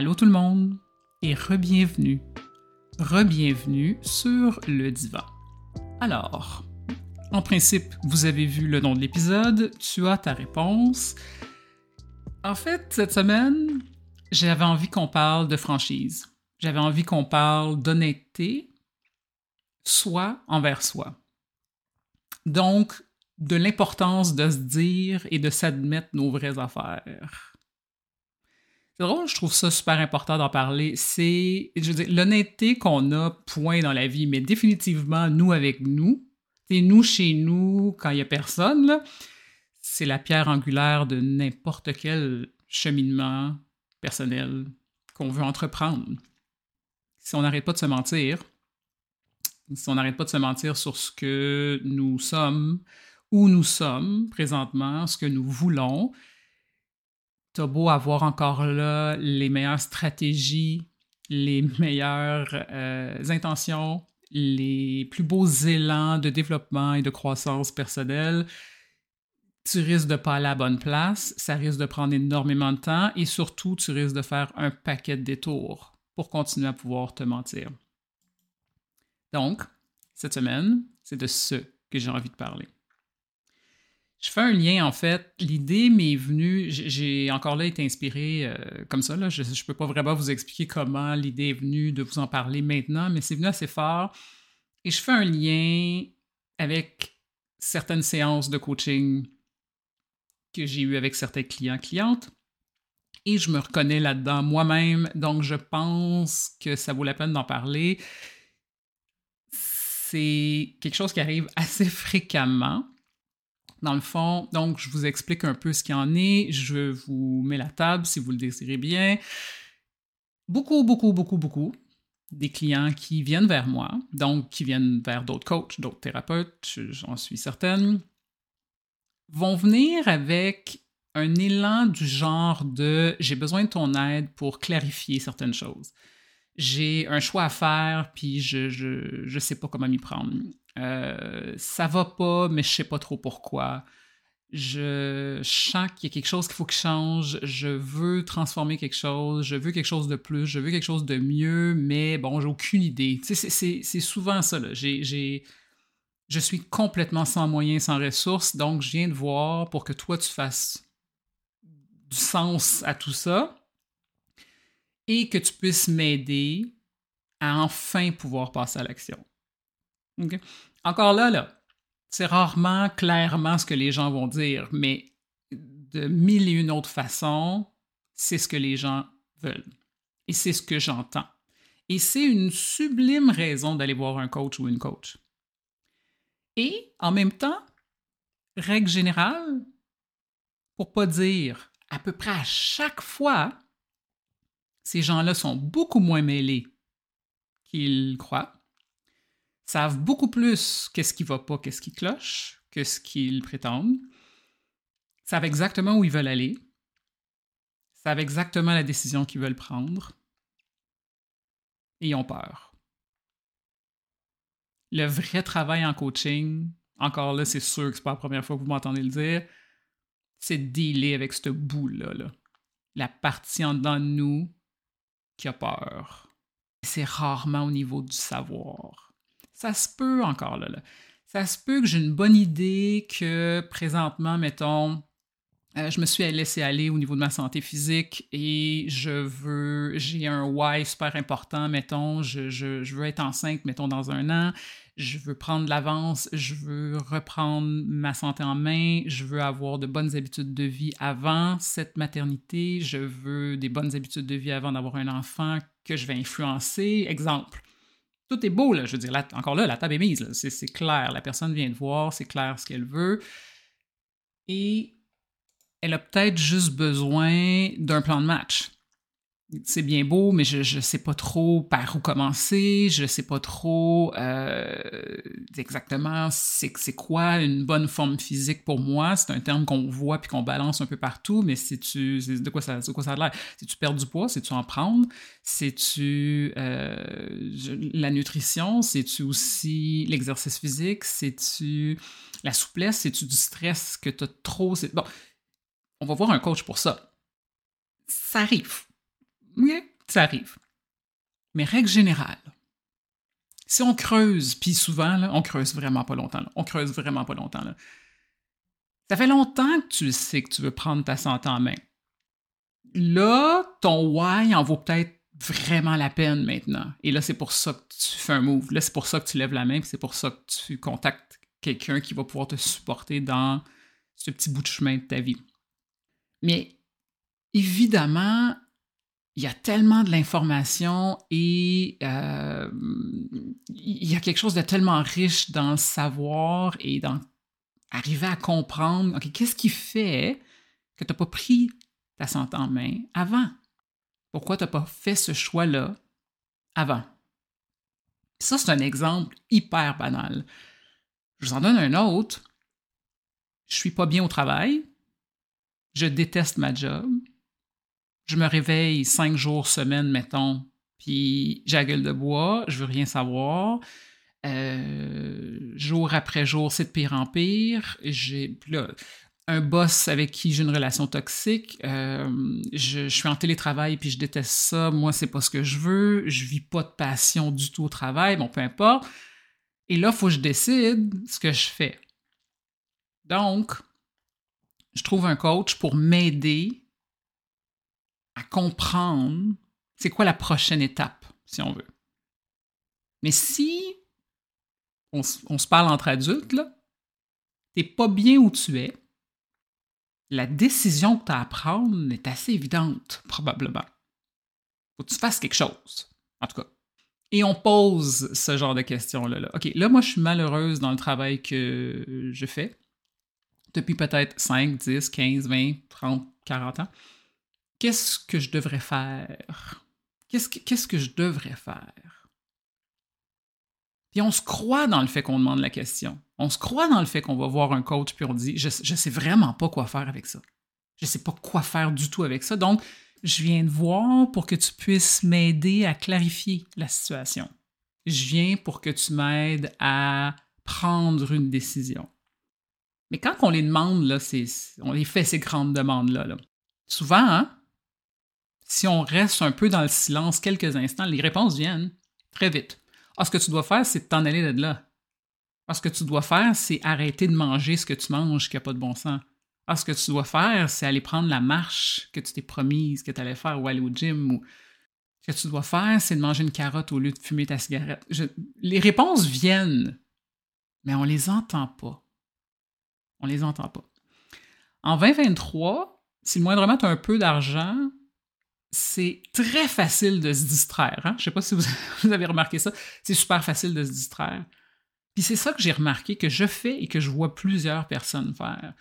Allô tout le monde et re-bienvenue. Re-bienvenue sur le divan. Alors, en principe, vous avez vu le nom de l'épisode, tu as ta réponse. En fait, cette semaine, j'avais envie qu'on parle de franchise. J'avais envie qu'on parle d'honnêteté, soi envers soi. Donc, de l'importance de se dire et de s'admettre nos vraies affaires. Drôle, je trouve ça super important d'en parler. C'est, je veux dire, l'honnêteté qu'on a, point dans la vie, mais définitivement, nous avec nous, c'est nous chez nous, quand il n'y a personne, c'est la pierre angulaire de n'importe quel cheminement personnel qu'on veut entreprendre. Si on n'arrête pas de se mentir, si on n'arrête pas de se mentir sur ce que nous sommes, où nous sommes présentement, ce que nous voulons, t'as beau avoir encore là les meilleures stratégies, les meilleures euh, intentions, les plus beaux élans de développement et de croissance personnelle, tu risques de pas aller à la bonne place, ça risque de prendre énormément de temps et surtout, tu risques de faire un paquet de détours pour continuer à pouvoir te mentir. Donc, cette semaine, c'est de ce que j'ai envie de parler. Je fais un lien, en fait. L'idée m'est venue, j'ai encore là été inspiré euh, comme ça. Je ne peux pas vraiment vous expliquer comment l'idée est venue de vous en parler maintenant, mais c'est venu assez fort. Et je fais un lien avec certaines séances de coaching que j'ai eues avec certains clients, clientes. Et je me reconnais là-dedans moi-même, donc je pense que ça vaut la peine d'en parler. C'est quelque chose qui arrive assez fréquemment dans le fond, donc, je vous explique un peu ce qu'il en est. Je vous mets la table si vous le désirez bien. Beaucoup, beaucoup, beaucoup, beaucoup des clients qui viennent vers moi, donc qui viennent vers d'autres coachs, d'autres thérapeutes, j'en suis certaine, vont venir avec un élan du genre de j'ai besoin de ton aide pour clarifier certaines choses. J'ai un choix à faire, puis je ne je sais pas comment m'y prendre. Euh, ça va pas, mais je sais pas trop pourquoi. Je sens qu'il y a quelque chose qu'il faut que change. Je veux transformer quelque chose. Je veux quelque chose de plus. Je veux quelque chose de mieux, mais bon, j'ai aucune idée. c'est souvent ça. Là. je suis complètement sans moyens, sans ressources, donc je viens de voir pour que toi tu fasses du sens à tout ça et que tu puisses m'aider à enfin pouvoir passer à l'action. Encore là, là, c'est rarement clairement ce que les gens vont dire, mais de mille et une autres façons, c'est ce que les gens veulent. Et c'est ce que j'entends. Et c'est une sublime raison d'aller voir un coach ou une coach. Et en même temps, règle générale, pour pas dire à peu près à chaque fois, ces gens-là sont beaucoup moins mêlés qu'ils croient savent beaucoup plus qu'est-ce qui va pas, qu'est-ce qui cloche, que ce qu'ils prétendent, savent exactement où ils veulent aller, savent exactement la décision qu'ils veulent prendre et ont peur. Le vrai travail en coaching, encore là, c'est sûr que c'est pas la première fois que vous m'entendez le dire, c'est de dealer avec ce bout-là, là. la partie en dedans de nous qui a peur. C'est rarement au niveau du savoir ça se peut encore là, Ça se peut que j'ai une bonne idée que présentement, mettons, euh, je me suis laissé aller au niveau de ma santé physique et je veux, j'ai un why super important, mettons, je, je, veux être enceinte, mettons, dans un an, je veux prendre l'avance, je veux reprendre ma santé en main, je veux avoir de bonnes habitudes de vie avant cette maternité, je veux des bonnes habitudes de vie avant d'avoir un enfant que je vais influencer. Exemple tout est beau, là. Je veux dire, encore là, la table est mise. C'est clair. La personne vient de voir, c'est clair ce qu'elle veut. Et elle a peut-être juste besoin d'un plan de match. C'est bien beau, mais je ne sais pas trop par où commencer, je ne sais pas trop euh, exactement c'est quoi une bonne forme physique pour moi. C'est un terme qu'on voit puis qu'on balance un peu partout, mais si tu de quoi ça de quoi ça a l'air? Si tu perds du poids, si tu en prendre, c'est tu euh, la nutrition, c'est tu aussi l'exercice physique, c'est tu la souplesse, c'est tu du stress que tu as trop. On va voir un coach pour ça. Ça arrive Oui, ça arrive. Mais règle générale, si on creuse, puis souvent, on creuse vraiment pas longtemps. on creuse vraiment pas longtemps. Ça fait longtemps que tu sais que tu veux prendre ta santé en main. Là, ton why en vaut peut-être vraiment la peine maintenant. Et là, c'est pour ça que tu fais un move. Là, c'est pour ça que tu lèves la main, c'est pour ça que tu contactes quelqu'un qui va pouvoir te supporter dans ce petit bout de chemin de ta vie. Mais évidemment, il y a tellement de l'information et euh, il y a quelque chose de tellement riche dans le savoir et dans arriver à comprendre, OK, qu'est-ce qui fait que tu n'as pas pris ta santé en main avant? Pourquoi tu n'as pas fait ce choix-là avant? Ça, c'est un exemple hyper banal. Je vous en donne un autre. Je suis pas bien au travail. Je déteste ma job. Je me réveille cinq jours semaine, mettons, puis j'ai la gueule de bois, je veux rien savoir. Euh, jour après jour, c'est de pire en pire. J'ai un boss avec qui j'ai une relation toxique. Euh, je, suis en télétravail puis je déteste ça. Moi, c'est pas ce que je veux. Je vis pas de passion du tout au travail. Bon, peu importe. Et là, il faut que je décide ce que je fais. Donc, je trouve un coach pour m'aider à comprendre c'est quoi la prochaine étape, si on veut. Mais si on, se parle entre adultes, t'es pas bien où tu es, la décision que tu as à prendre est assez évidente, probablement. Faut que tu fasses quelque chose, en tout cas. Et on pose ce genre de questions-là. Là. OK, là, moi, je suis malheureuse dans le travail que je fais depuis peut-être 5, 10, 15, 20, 30, 40 ans. Qu'est-ce que je devrais faire? Qu'est-ce que, que je devrais faire? Puis on se croit dans le fait qu'on demande la question. On se croit dans le fait qu'on va voir un coach puis on dit je, je sais vraiment pas quoi faire avec ça. Je sais pas quoi faire du tout avec ça. Donc, je viens de voir pour que tu puisses m'aider à clarifier la situation. Je viens pour que tu m'aides à prendre une décision. Mais quand on les demande, on les fait ces grandes demandes-là. Là. Souvent, hein, si on reste un peu dans le silence quelques instants, les réponses viennent très vite. Ah, ce que tu dois faire, c'est t'en aller de là. Ah, ce que tu dois faire, c'est arrêter de manger ce que tu manges qui n'a pas de bon sens. Ah, ce que tu dois faire, c'est aller prendre la marche que tu t'es promise que tu allais faire ou aller au gym. Ou... Ce que tu dois faire, c'est de manger une carotte au lieu de fumer ta cigarette. Les réponses viennent, mais on les entend pas. On les entend pas. En 2023, si le moindrement tu un peu d'argent, c'est très facile de se distraire. Hein? Je sais pas si vous, avez remarqué ça. C'est super facile de se distraire. Puis c'est ça que j'ai remarqué, que je fais et que je vois plusieurs personnes faire.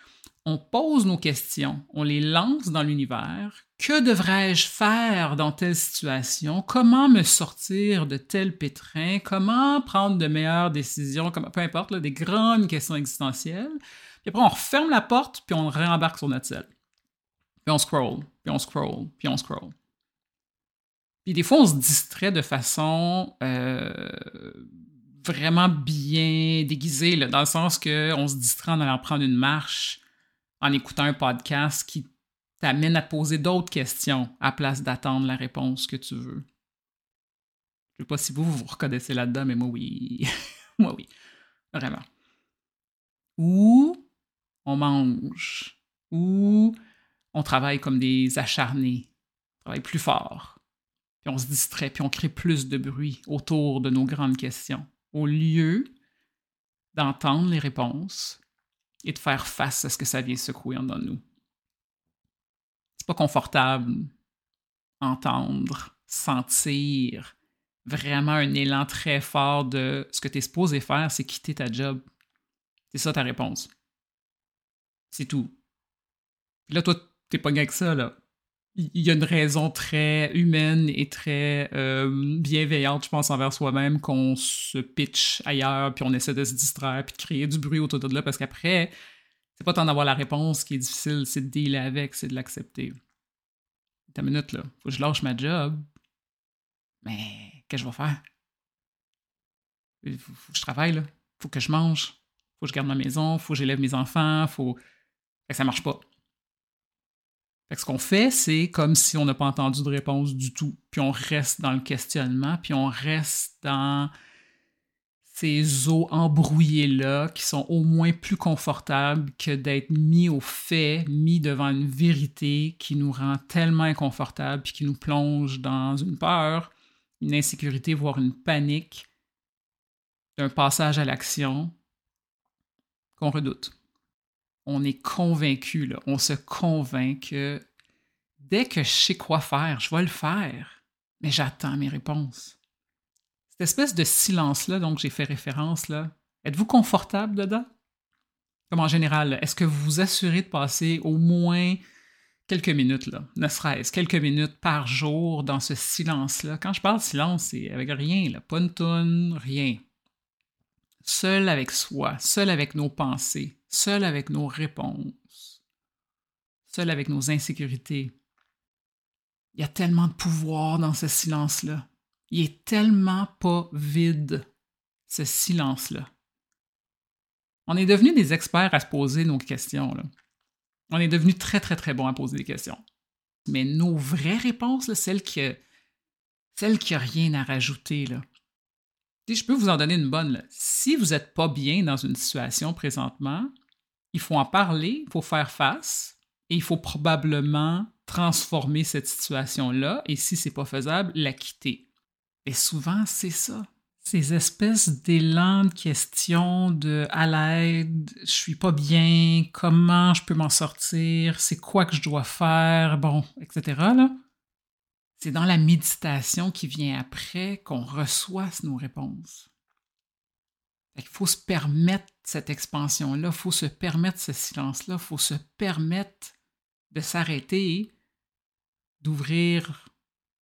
On pose nos questions, on les lance dans l'univers. Que devrais-je faire dans telle situation? Comment me sortir de tel pétrin? Comment prendre de meilleures décisions? peu importe, des grandes questions existentielles. Puis après, on referme la porte, puis on réembarque sur notre selle. Puis on scroll, puis on scroll, puis on scroll. Puis des fois, on se distrait de façon euh, vraiment bien déguisée, dans le sens qu'on se distrait en allant prendre une marche, en écoutant un podcast qui t'amène à poser d'autres questions à place d'attendre la réponse que tu veux. Je sais pas si vous vous reconnaissez là-dedans, mais moi oui. moi oui. Vraiment. Ou on mange, ou on travaille comme des acharnés, on travaille plus fort puis on se distrait, puis on crée plus de bruit autour de nos grandes questions, au lieu d'entendre les réponses et de faire face à ce que ça vient secouer en nous. C'est pas confortable entendre, sentir vraiment un élan très fort de ce que tu es supposé faire, c'est quitter ta job. C'est ça ta réponse. C'est tout. là, toi, t'es pas avec ça, là il y a une raison très humaine et très euh, bienveillante, je pense, envers soi-même qu'on se pitch ailleurs, puis on essaie de se distraire, puis de créer du bruit autour de là, parce qu'après, c'est pas tant d'avoir la réponse qui est difficile, c'est de dealer avec, c'est de l'accepter. Une minute, là. Faut que je lâche ma job. Mais qu'est-ce que je vais faire? Il faut, que je travaille, là. Faut que je mange. Faut que je garde ma maison. Faut que j'élève mes enfants. Faut. Que ça marche pas ce qu'on fait, c'est comme si on n'a pas entendu de réponse du tout. Puis on reste dans le questionnement, puis on reste dans ces eaux embrouillées-là qui sont au moins plus confortables que d'être mis au fait, mis devant une vérité qui nous rend tellement inconfortables puis qui nous plonge dans une peur, une insécurité, voire une panique d'un passage à l'action qu'on redoute. On est convaincu, on se convainc que dès que je sais quoi faire, je vais le faire, mais j'attends mes réponses. Cette espèce de silence-là, donc j'ai fait référence, là, êtes-vous confortable dedans? Comme en général, est-ce que vous vous assurez de passer au moins quelques minutes, là, ne serait-ce quelques minutes par jour dans ce silence-là? Quand je parle silence, c'est avec rien, là, pas une tonne, rien. Seul avec soi, seul avec nos pensées, seul avec nos réponses, seul avec nos insécurités. Il y a tellement de pouvoir dans ce silence-là. Il est tellement pas vide, ce silence-là. On est devenu des experts à se poser nos questions. On est devenu très, très, très bon à poser des questions. Mais nos vraies réponses, celles qui n'ont rien à rajouter. Je peux vous en donner une bonne. Si vous n'êtes pas bien dans une situation présentement, il faut en parler, il faut faire face, et il faut probablement transformer cette situation-là, et si c'est pas faisable, la quitter. Et souvent, c'est ça. Ces espèces d'élan de questions de à l'aide, je suis pas bien, comment je peux m'en sortir, c'est quoi que je dois faire, bon, etc. C'est dans la méditation qui vient après qu'on reçoit nos réponses. Il faut se permettre cette expansion-là, il faut se permettre ce silence-là, il faut se permettre de s'arrêter, d'ouvrir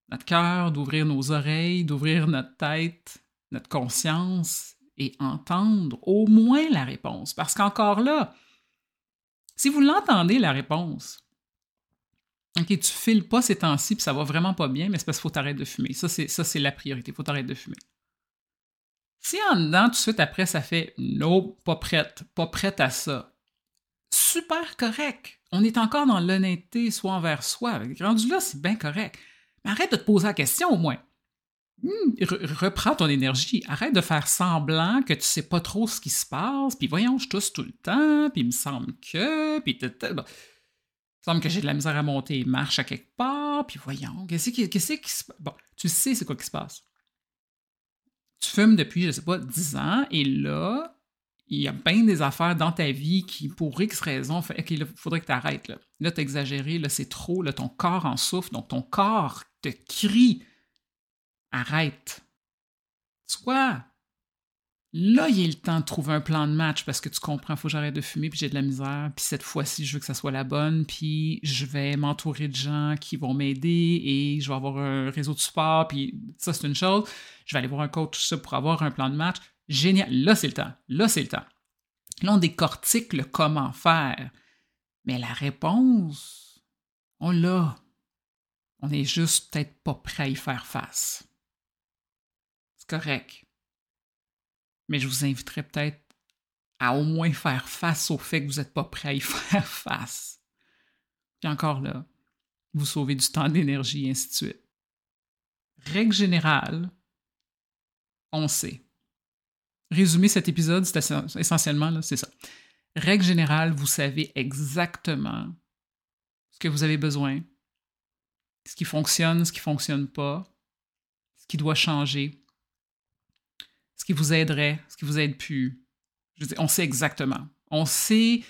notre cœur, d'ouvrir nos oreilles, d'ouvrir notre tête, notre conscience et entendre au moins la réponse. Parce qu'encore là, si vous l'entendez, la réponse, OK, tu files pas ces temps-ci, puis ça va vraiment pas bien, mais c'est parce qu'il faut t'arrêter de fumer. Ça, c'est, ça, la priorité. Il faut t'arrêter de fumer. Si en dedans, tout de suite après, ça fait non, pas prête, pas prête à ça, super correct. On est encore dans l'honnêteté, soit envers soi. Rendu là, c'est bien correct. Arrête de te poser la question au moins. Hmm, reprends ton énergie. Arrête de faire semblant que tu sais pas trop ce qui se passe. Puis voyons, je tousse tout le temps. Puis il me semble que. Puis il semble que j'ai de la misère à monter marche à quelque part. Puis voyons, qu'est-ce qui, qui se passe? Bon, tu sais c'est quoi qui se passe. Tu fumes depuis, je sais pas, 10 ans. Et là, il y a bien des affaires dans ta vie qui, pour X raisons, fait, il faudrait que tu arrêtes. Là, là tu exagéré, là, c'est trop, là, ton corps en souffre, donc ton corps te crie Arrête. Soit là, il est le temps de trouver un plan de match parce que tu comprends, il faut que j'arrête de fumer, puis j'ai de la misère, puis cette fois-ci, je veux que ça soit la bonne, puis je vais m'entourer de gens qui vont m'aider et je vais avoir un réseau de support, puis ça, c'est une chose. Je vais aller voir un coach, pour avoir un plan de match. Génial. Là, c'est le temps. Là, c'est le temps. Là, on décortique le comment faire. Mais la réponse, on l'a. On est juste peut-être pas prêt à y faire face. C'est correct. Mais je vous inviterai peut-être à au moins faire face au fait que vous n'êtes pas prêt à y faire face. Puis encore là, vous sauvez du temps, d'énergie, ainsi de suite. Règle générale, on sait résumer cet épisode, c'est essentiellement, c'est ça. Règle générale, vous savez exactement ce que vous avez besoin, ce qui fonctionne, ce qui ne fonctionne pas, ce qui doit changer, qui vous aiderait, ce qui vous aide plus. On sait exactement. On sait.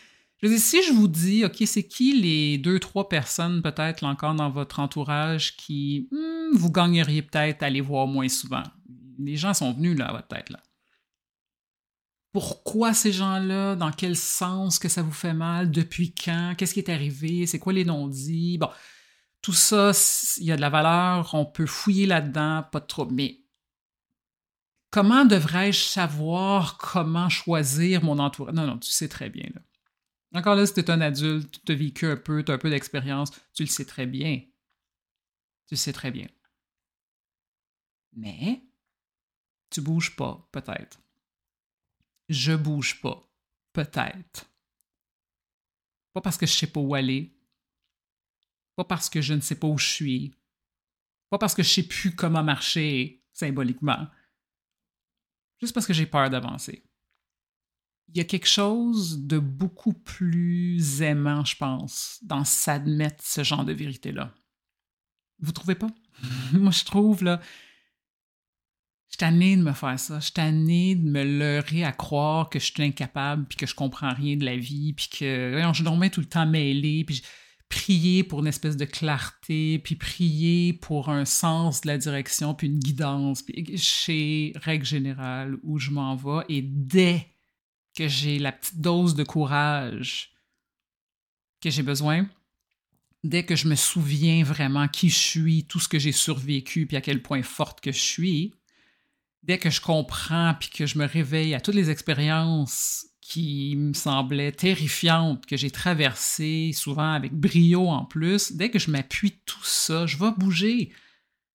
Je veux si je vous dis, OK, c'est qui les deux, trois personnes peut-être encore dans votre entourage qui hmm, vous gagneriez peut-être à aller voir moins souvent? Les gens sont venus là à votre tête là pourquoi ces gens-là, dans quel sens que ça vous fait mal, depuis quand, qu'est-ce qui est arrivé, c'est quoi les non-dits? Bon, tout ça, il y a de la valeur, on peut fouiller là-dedans, pas trop. Mais comment devrais-je savoir comment choisir mon entourage? Non, non, tu sais très bien. Encore là, si tu es un adulte, tu as vécu un peu, tu as un peu d'expérience, tu le sais très bien. Tu le sais très bien. Mais tu bouges pas, peut-être je bouge pas. Peut-être. Pas parce que je sais pas où aller. Pas parce que je ne sais pas où je suis. Pas parce que je sais plus comment marcher symboliquement. Juste parce que j'ai peur d'avancer. Il y a quelque chose de beaucoup plus aimant, je pense, dans s'admettre ce genre de vérité-là. Vous trouvez pas? Moi, je trouve, là, je suis de me faire ça. Je suis de me leurrer à croire que je suis incapable, puis que je comprends rien de la vie, puis que je dormais tout le temps mêlé, puis prier pour une espèce de clarté, puis prier pour un sens de la direction, puis une guidance, puis chez règle générale où je m'en vais. Et dès que j'ai la petite dose de courage que j'ai besoin, dès que je me souviens vraiment qui je suis, tout ce que j'ai survécu, puis à quel point forte que je suis, dès que je comprends, puis que je me réveille à toutes les expériences qui me semblaient terrifiantes, que j'ai traversées, souvent avec brio en plus, dès que je m'appuie tout ça, je vais bouger,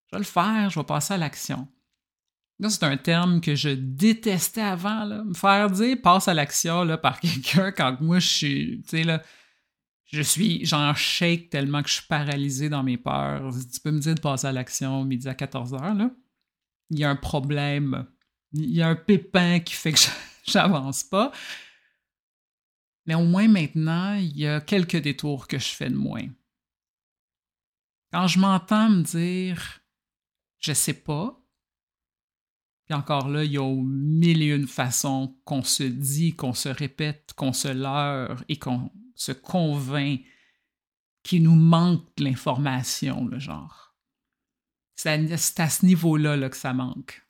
je vais le faire, je vais passer à l'action. Là, c'est un terme que je détestais avant, là. me faire dire passe à l'action là, par quelqu'un quand moi je suis, tu sais, là, je suis genre shake tellement que je suis paralysé dans mes peurs. Tu peux me dire de passer à l'action midi à 14 heures, là il y a un problème, il y a un pépin qui fait que j'avance pas. Mais au moins maintenant, il y a quelques détours que je fais de moins. Quand je m'entends me dire je sais pas, puis encore là, il y a mille et une façons qu'on se dit, qu'on se répète, qu'on se leurre et qu'on se convainc qu'il nous manque l'information, le genre. C'est à, ce niveau-là que ça manque.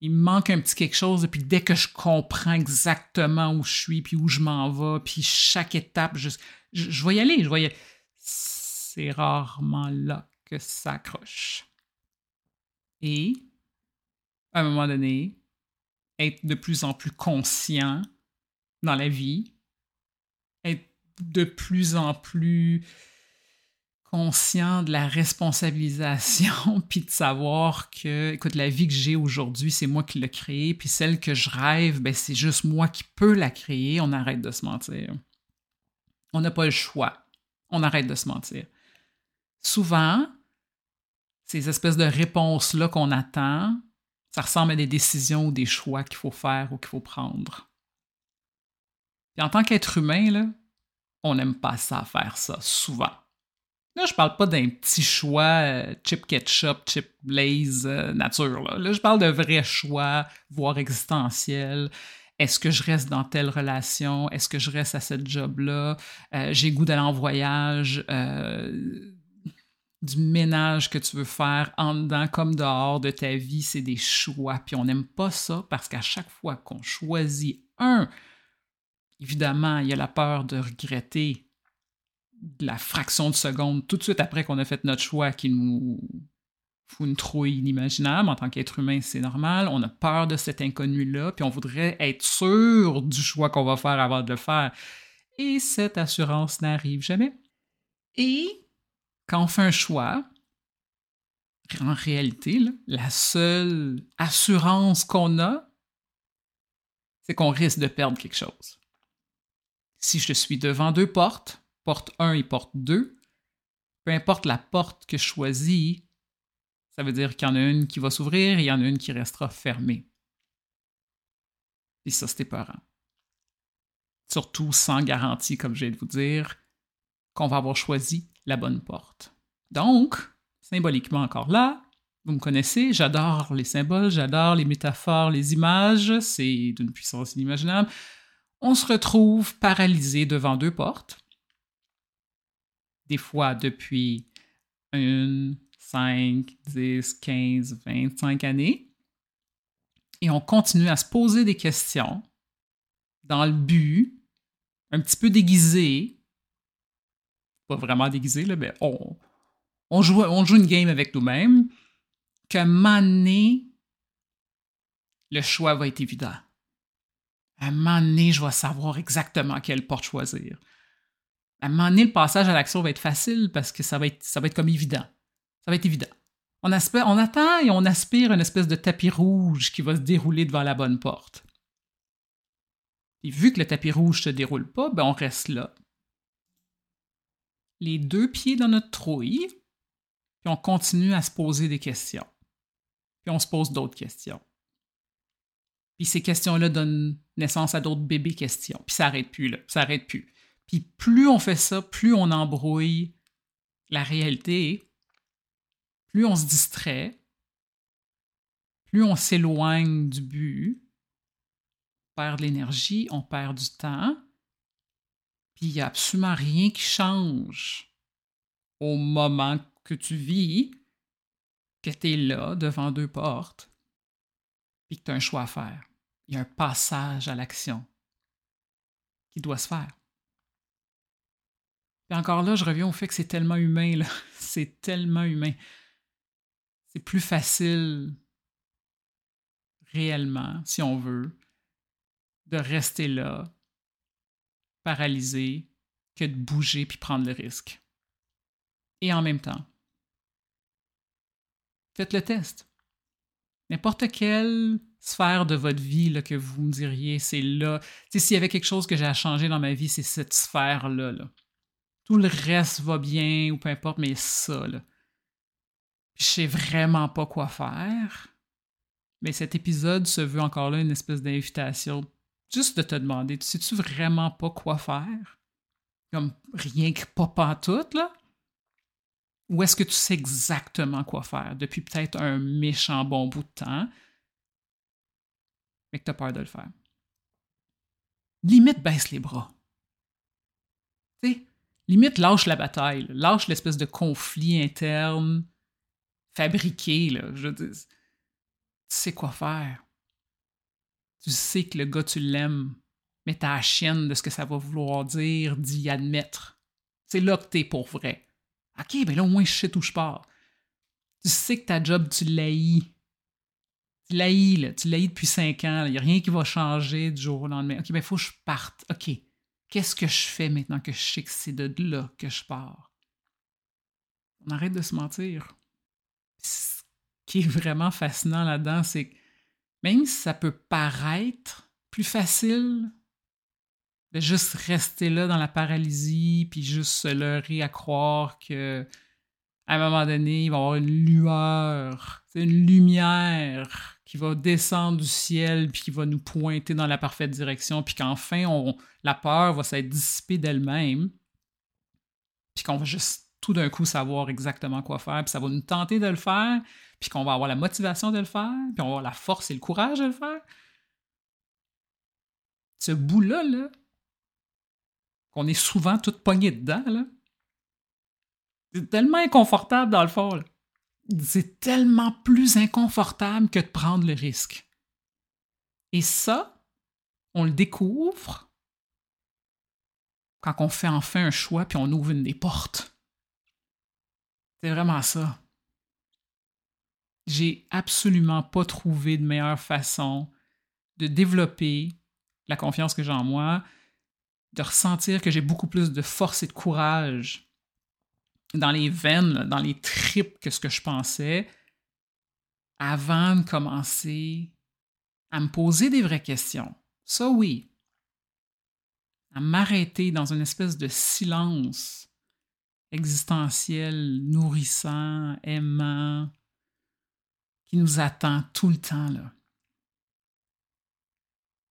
Il me manque un petit quelque chose, et puis dès que je comprends exactement où je suis, puis où je m'en vais, puis chaque étape, je, je, vais y aller, je vais y aller. C'est rarement là que ça accroche. Et, à un moment donné, être de plus en plus conscient dans la vie, être de plus en plus conscient de la responsabilisation, puis de savoir que, écoute, la vie que j'ai aujourd'hui, c'est moi qui l'ai créée, puis celle que je rêve, ben, c'est juste moi qui peux la créer. On arrête de se mentir. On n'a pas le choix. On arrête de se mentir. Souvent, ces espèces de réponses-là qu'on attend, ça ressemble à des décisions ou des choix qu'il faut faire ou qu'il faut prendre. Puis en tant qu'être humain, on n'aime pas ça faire ça, souvent. Là, je parle pas d'un petit choix euh, chip ketchup, chip blaze euh, nature. Là. je parle de vrais choix, voire existentiels. Est-ce que je reste dans telle relation? Est-ce que je reste à cette job-là? Euh, j'ai goût d'aller en voyage. du ménage que tu veux faire en dedans comme dehors de ta vie, c'est des choix. Puis on n'aime pas ça parce qu'à chaque fois qu'on choisit un, évidemment, il y a la peur de regretter de la fraction de seconde tout de suite après qu'on a fait notre choix qui nous fout une trouille inimaginable. En tant qu'être humain, c'est normal. On a peur de cet inconnu-là, puis on voudrait être sûr du choix qu'on va faire avant de le faire. Et cette assurance n'arrive jamais. Et quand on fait un choix, en réalité, la seule assurance qu'on a, c'est qu'on risque de perdre quelque chose. Si je suis devant deux portes, porte 1 et porte 2, peu importe la porte que je choisis, ça veut dire qu'il y en a une qui va s'ouvrir et il y en a une qui restera fermée. Et ça, c'était épeurant. Surtout sans garantie, comme je viens de vous dire, qu'on va avoir choisi la bonne porte. Donc, symboliquement encore là, vous me connaissez, j'adore les symboles, j'adore les métaphores, les images, c'est d'une puissance inimaginable. On se retrouve paralysé devant deux portes des fois depuis une, 5, 10, 15, 25 années. Et on continue à se poser des questions dans le but, un petit peu déguisé, pas vraiment déguisé, là, mais on, joue, on joue une game avec nous-mêmes, moment donné, le choix va être évident. À un moment donné, je vais savoir exactement quelle porte choisir à le passage à l'action va être facile parce que ça va être, ça va être comme évident. Ça va être évident. On, on attend et on aspire une espèce de tapis rouge qui va se dérouler devant la bonne porte. Et vu que le tapis rouge ne se déroule pas, ben on reste là. les deux pieds dans notre trouille, puis on continue à se poser des questions. Puis on se pose d'autres questions. Puis ces questions-là donnent naissance à d'autres bébés questions. Puis ça n'arrête plus, là. Ça n'arrête plus. Puis plus on fait ça, plus on embrouille la réalité, plus on se distrait, plus on s'éloigne du but, on perd de l'énergie, on perd du temps, puis il n'y a absolument rien qui change au moment que tu vis, que tu es là devant deux portes, puis que tu as un choix à faire. Il y a un passage à l'action qui doit se faire. Et encore là, je reviens au fait que c'est tellement humain, là. C'est tellement humain. C'est plus facile, réellement, si on veut, de rester là, paralysé, que de bouger puis prendre le risque. Et en même temps, faites le test. N'importe quelle sphère de votre vie là, que vous me diriez, c'est là. S'il y avait quelque chose que j'ai à changer dans ma vie, c'est cette sphère-là. Là tout le reste va bien ou peu importe, mais ça, là. Je sais vraiment pas quoi faire. Mais cet épisode se veut encore là une espèce d'invitation juste de te demander, tu sais-tu vraiment pas quoi faire? Comme rien que pas tout, là? Ou est-ce que tu sais exactement quoi faire depuis peut-être un méchant bon bout de temps, mais que tu as peur de le faire? Limite, baisse les bras. Tu sais, limite lâche la bataille, lâche l'espèce de conflit interne fabriqué. Là, je tu sais quoi faire. Tu sais que le gars, tu l'aimes, mais t'as la chienne de ce que ça va vouloir dire d'y admettre. C'est là que t'es pour vrai. OK, ben là, au moins, je sais où je pars. Tu sais que ta job, tu l'haïs. Tu l'haïs, là. Tu l'haïs depuis cinq ans. Il n'y a rien qui va changer du jour au lendemain. OK, ben faut que je parte. OK. Qu'est-ce que je fais maintenant que je sais que c'est de là que je pars? On arrête de se mentir. Ce qui est vraiment fascinant là-dedans, c'est que même si ça peut paraître plus facile de juste rester là dans la paralysie, puis juste se leurrer à croire que à un moment donné, il va y avoir une lueur, une lumière qui va descendre du ciel, puis qui va nous pointer dans la parfaite direction, puis qu'enfin, la peur va s'être dissipée d'elle-même, puis qu'on va juste tout d'un coup savoir exactement quoi faire, puis ça va nous tenter de le faire, puis qu'on va avoir la motivation de le faire, puis on va avoir la force et le courage de le faire. Ce bout-là, là, qu'on est souvent tout pogné dedans, là, c'est tellement inconfortable dans le fond. C'est tellement plus inconfortable que de prendre le risque. Et ça, on le découvre quand on fait enfin un choix puis on ouvre une des portes. C'est vraiment ça. J'ai absolument pas trouvé de meilleure façon de développer la confiance que j'ai en moi, de ressentir que j'ai beaucoup plus de force et de courage dans les veines, dans les tripes que ce que je pensais avant de commencer à me poser des vraies questions. Ça oui. À m'arrêter dans une espèce de silence existentiel, nourrissant, aimant, qui nous attend tout le temps là.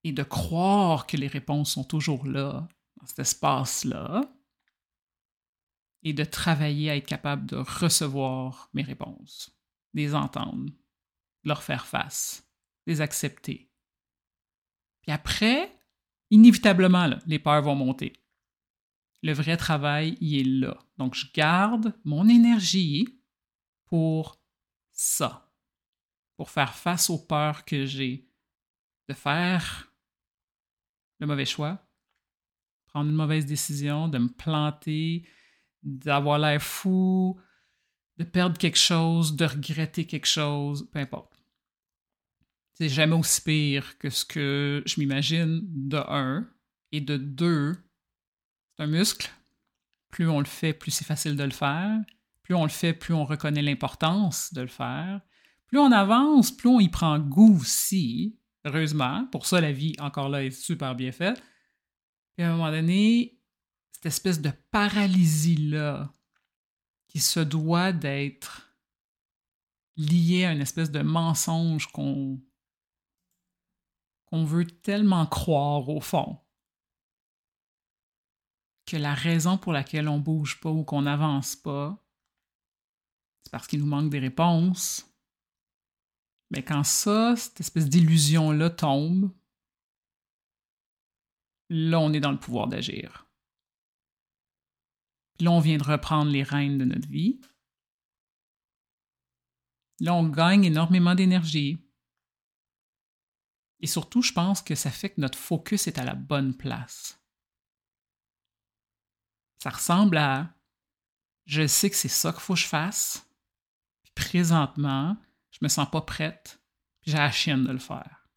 Et de croire que les réponses sont toujours là, dans cet espace-là, et de travailler à être capable de recevoir mes réponses, les entendre, leur faire face, les accepter. Puis après, inévitablement, les peurs vont monter. Le vrai travail, il est là. Donc, je garde mon énergie pour ça, pour faire face aux peurs que j'ai de faire le mauvais choix, prendre une mauvaise décision, de me planter, d'avoir l'air fou, de perdre quelque chose, de regretter quelque chose, peu importe. C'est jamais aussi pire que ce que je m'imagine de un. Et de deux, c'est un muscle. Plus on le fait, plus c'est facile de le faire. Plus on le fait, plus on reconnaît l'importance de le faire. Plus on avance, plus on y prend goût aussi. Heureusement. Pour ça, la vie, encore là, est super bien faite. Et à un moment donné, cette espèce de paralysie-là qui se doit d'être liée à une espèce de mensonge qu'on veut tellement croire au fond que la raison pour laquelle on bouge pas ou qu'on n'avance pas, c'est parce qu'il nous manque des réponses. Mais quand ça, cette espèce d'illusion-là tombe, là, on est dans le pouvoir d'agir. Là, on vient de reprendre les rênes de notre vie. Là, on gagne énormément d'énergie. Et surtout, je pense que ça fait que notre focus est à la bonne place. Ça ressemble à je sais que c'est ça qu'il faut que je fasse. Puis présentement, je me sens pas prête. Puis j'ai la de le faire.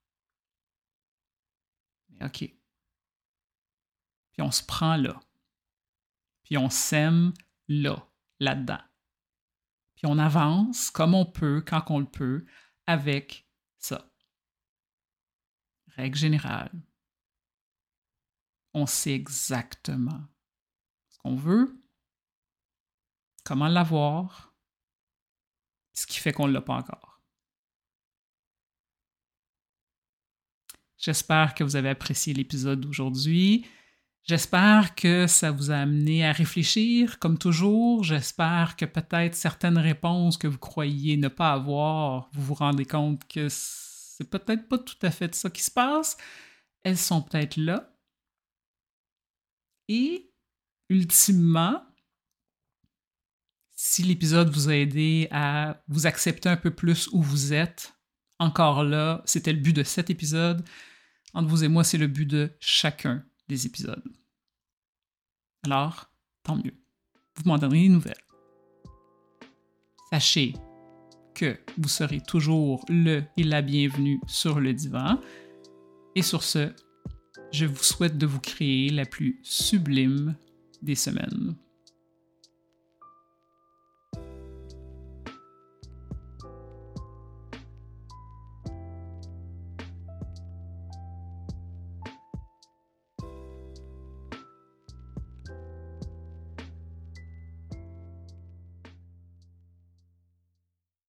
Mais OK. Puis on se prend là. Puis on s'aime là, là-dedans. Puis on avance comme on peut, quand on le peut, avec ça. Règle générale. On sait exactement ce qu'on veut, comment l'avoir, ce qui fait qu'on ne l'a pas encore. J'espère que vous avez apprécié l'épisode d'aujourd'hui. J'espère que ça vous a amené à réfléchir, comme toujours. J'espère que peut-être certaines réponses que vous croyiez ne pas avoir, vous vous rendez compte que c'est peut-être pas tout à fait ça qui se passe. Elles sont peut-être là. Et, ultimement, si l'épisode vous a aidé à vous accepter un peu plus où vous êtes, encore là, c'était le but de cet épisode. Entre vous et moi, c'est le but de chacun des épisodes. Alors, tant mieux. Vous m'en donnerez des nouvelles. Sachez que vous serez toujours le et la bienvenue sur le divan. Et sur ce, je vous souhaite de vous créer la plus sublime des semaines.